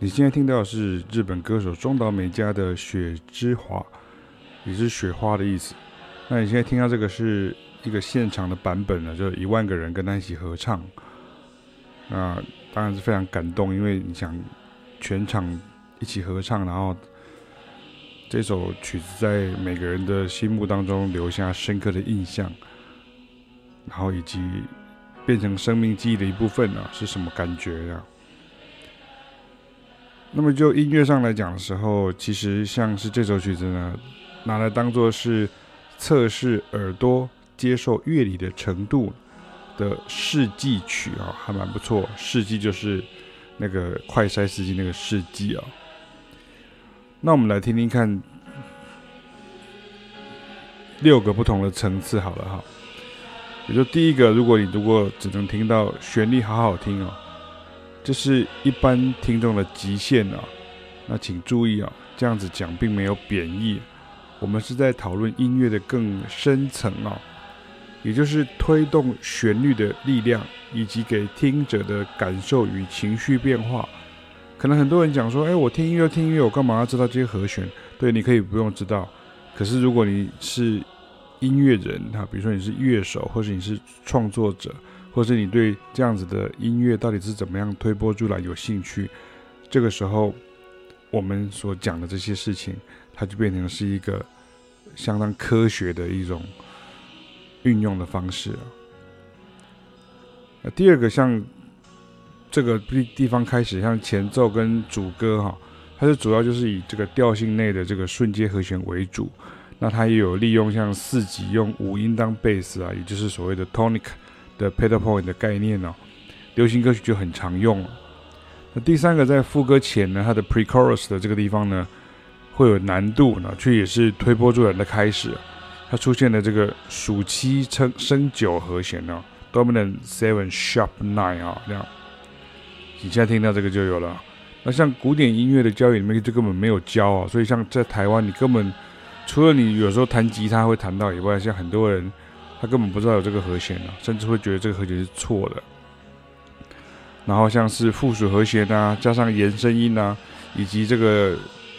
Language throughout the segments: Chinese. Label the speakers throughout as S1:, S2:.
S1: 你现在听到的是日本歌手中岛美嘉的《雪之华》，也是雪花的意思。那你现在听到这个是一个现场的版本呢，就是一万个人跟他一起合唱。那当然是非常感动，因为你想全场一起合唱，然后这首曲子在每个人的心目当中留下深刻的印象，然后以及变成生命记忆的一部分呢，是什么感觉呀？那么就音乐上来讲的时候，其实像是这首曲子呢，拿来当做是测试耳朵接受乐理的程度的试剂曲啊，还蛮不错。试剂就是那个快筛试剂那个试剂啊。那我们来听听看六个不同的层次好了哈。也就第一个，如果你如果只能听到旋律好好听哦。这是一般听众的极限啊，那请注意啊，这样子讲并没有贬义，我们是在讨论音乐的更深层啊，也就是推动旋律的力量，以及给听者的感受与情绪变化。可能很多人讲说，哎，我听音乐听音乐，我干嘛要知道这些和弦？对，你可以不用知道。可是如果你是音乐人哈，比如说你是乐手，或者你是创作者。或者你对这样子的音乐到底是怎么样推波助澜有兴趣，这个时候我们所讲的这些事情，它就变成是一个相当科学的一种运用的方式了。那第二个，像这个地地方开始，像前奏跟主歌哈，它是主要就是以这个调性内的这个瞬间和弦为主。那它也有利用像四级用五音当贝斯啊，也就是所谓的 tonic。的 pedal point 的概念呢、哦，流行歌曲就很常用了。那第三个，在副歌前呢，它的 pre-chorus 的这个地方呢，会有难度呢，却也是推波助澜的开始。它出现了这个属七升升九和弦呢，dominant seven sharp nine 啊，这样。你现在听到这个就有了。那像古典音乐的教育里面就根本没有教啊，所以像在台湾，你根本除了你有时候弹吉他会弹到以外，像很多人。他根本不知道有这个和弦啊，甚至会觉得这个和弦是错的。然后像是附属和弦啊，加上延伸音啊，以及这个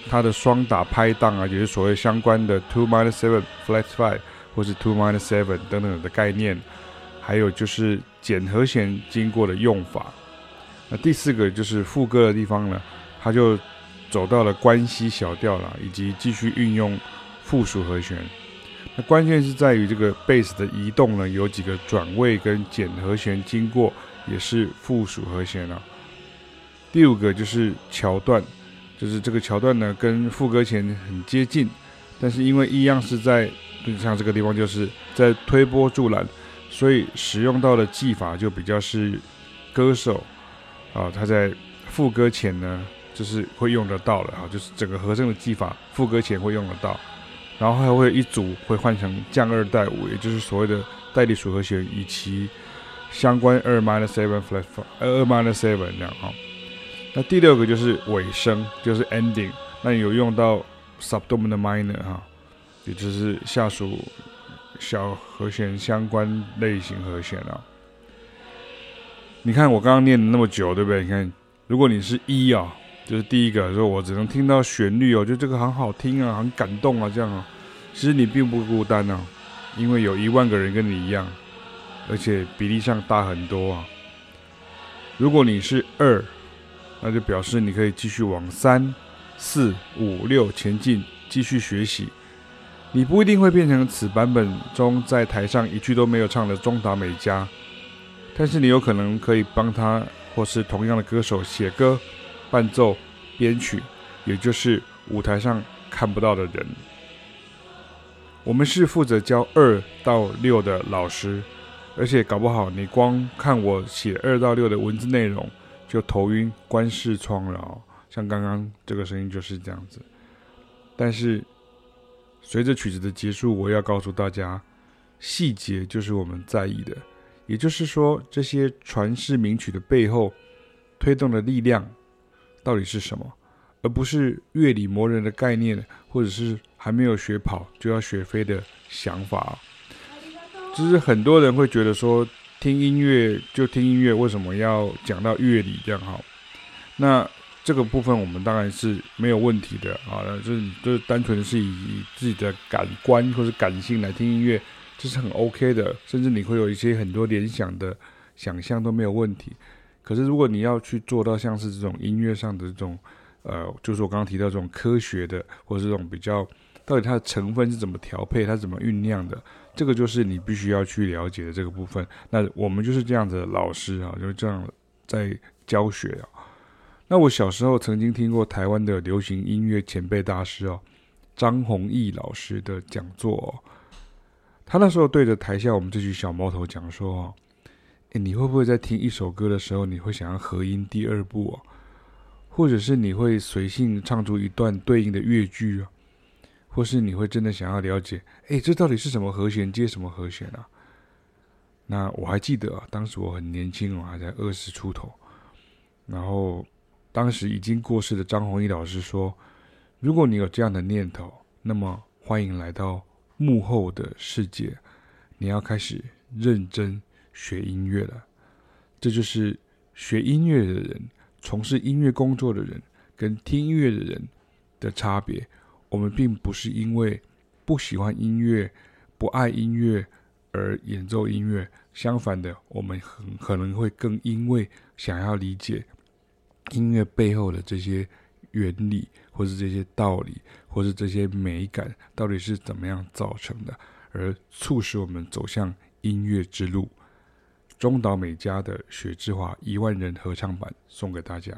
S1: 它的双打拍档啊，也是所谓相关的 two minus seven flat five 或是 two minus seven 等等的概念。还有就是减和弦经过的用法。那第四个就是副歌的地方呢，他就走到了关系小调了，以及继续运用附属和弦。关键是在于这个贝斯的移动呢，有几个转位跟减和弦经过，也是附属和弦啊。第五个就是桥段，就是这个桥段呢跟副歌前很接近，但是因为一样是在，就像这个地方就是在推波助澜，所以使用到的技法就比较是歌手啊他在副歌前呢就是会用得到的啊，就是整个和声的技法，副歌前会用得到。然后还会一组会换成降二带五，也就是所谓的代理属和弦以及相关二 minus seven flat 二 minus seven 这样哈。那第六个就是尾声，就是 ending。那有用到 subdominant minor 哈，也就是下属小和弦相关类型和弦啊。你看我刚刚念那么久，对不对？你看，如果你是一啊。就是第一个，说我只能听到旋律哦，就这个很好听啊，很感动啊，这样啊。其实你并不孤单啊，因为有一万个人跟你一样，而且比例上大很多啊。如果你是二，那就表示你可以继续往三、四、五、六前进，继续学习。你不一定会变成此版本中在台上一句都没有唱的中岛美嘉，但是你有可能可以帮他或是同样的歌手写歌。伴奏、编曲，也就是舞台上看不到的人。我们是负责教二到六的老师，而且搞不好你光看我写二到六的文字内容就头晕、关视窗了。像刚刚这个声音就是这样子。但是随着曲子的结束，我要告诉大家，细节就是我们在意的。也就是说，这些传世名曲的背后推动的力量。到底是什么，而不是乐理魔人的概念，或者是还没有学跑就要学飞的想法。就是很多人会觉得说，听音乐就听音乐，为什么要讲到乐理这样好？那这个部分我们当然是没有问题的啊，就是就是单纯是以，以自己的感官或者感性来听音乐，这是很 OK 的，甚至你会有一些很多联想的想象都没有问题。可是如果你要去做到像是这种音乐上的这种，呃，就是我刚刚提到这种科学的，或者这种比较，到底它的成分是怎么调配，它怎么酝酿的，这个就是你必须要去了解的这个部分。那我们就是这样子的老师啊，就是这样在教学啊。那我小时候曾经听过台湾的流行音乐前辈大师哦，张弘毅老师的讲座哦。他那时候对着台下我们这群小毛头讲说哦，你会不会在听一首歌的时候，你会想要合音第二部哦？或者是你会随性唱出一段对应的乐句啊？或是你会真的想要了解，诶，这到底是什么和弦接什么和弦啊？那我还记得啊，当时我很年轻，我还在二十出头，然后。当时已经过世的张弘毅老师说：“如果你有这样的念头，那么欢迎来到幕后的世界。你要开始认真学音乐了。这就是学音乐的人、从事音乐工作的人跟听音乐的人的差别。我们并不是因为不喜欢音乐、不爱音乐而演奏音乐，相反的，我们很可能会更因为想要理解。”音乐背后的这些原理，或是这些道理，或是这些美感，到底是怎么样造成的，而促使我们走向音乐之路。中岛美嘉的《雪之华》一万人合唱版送给大家。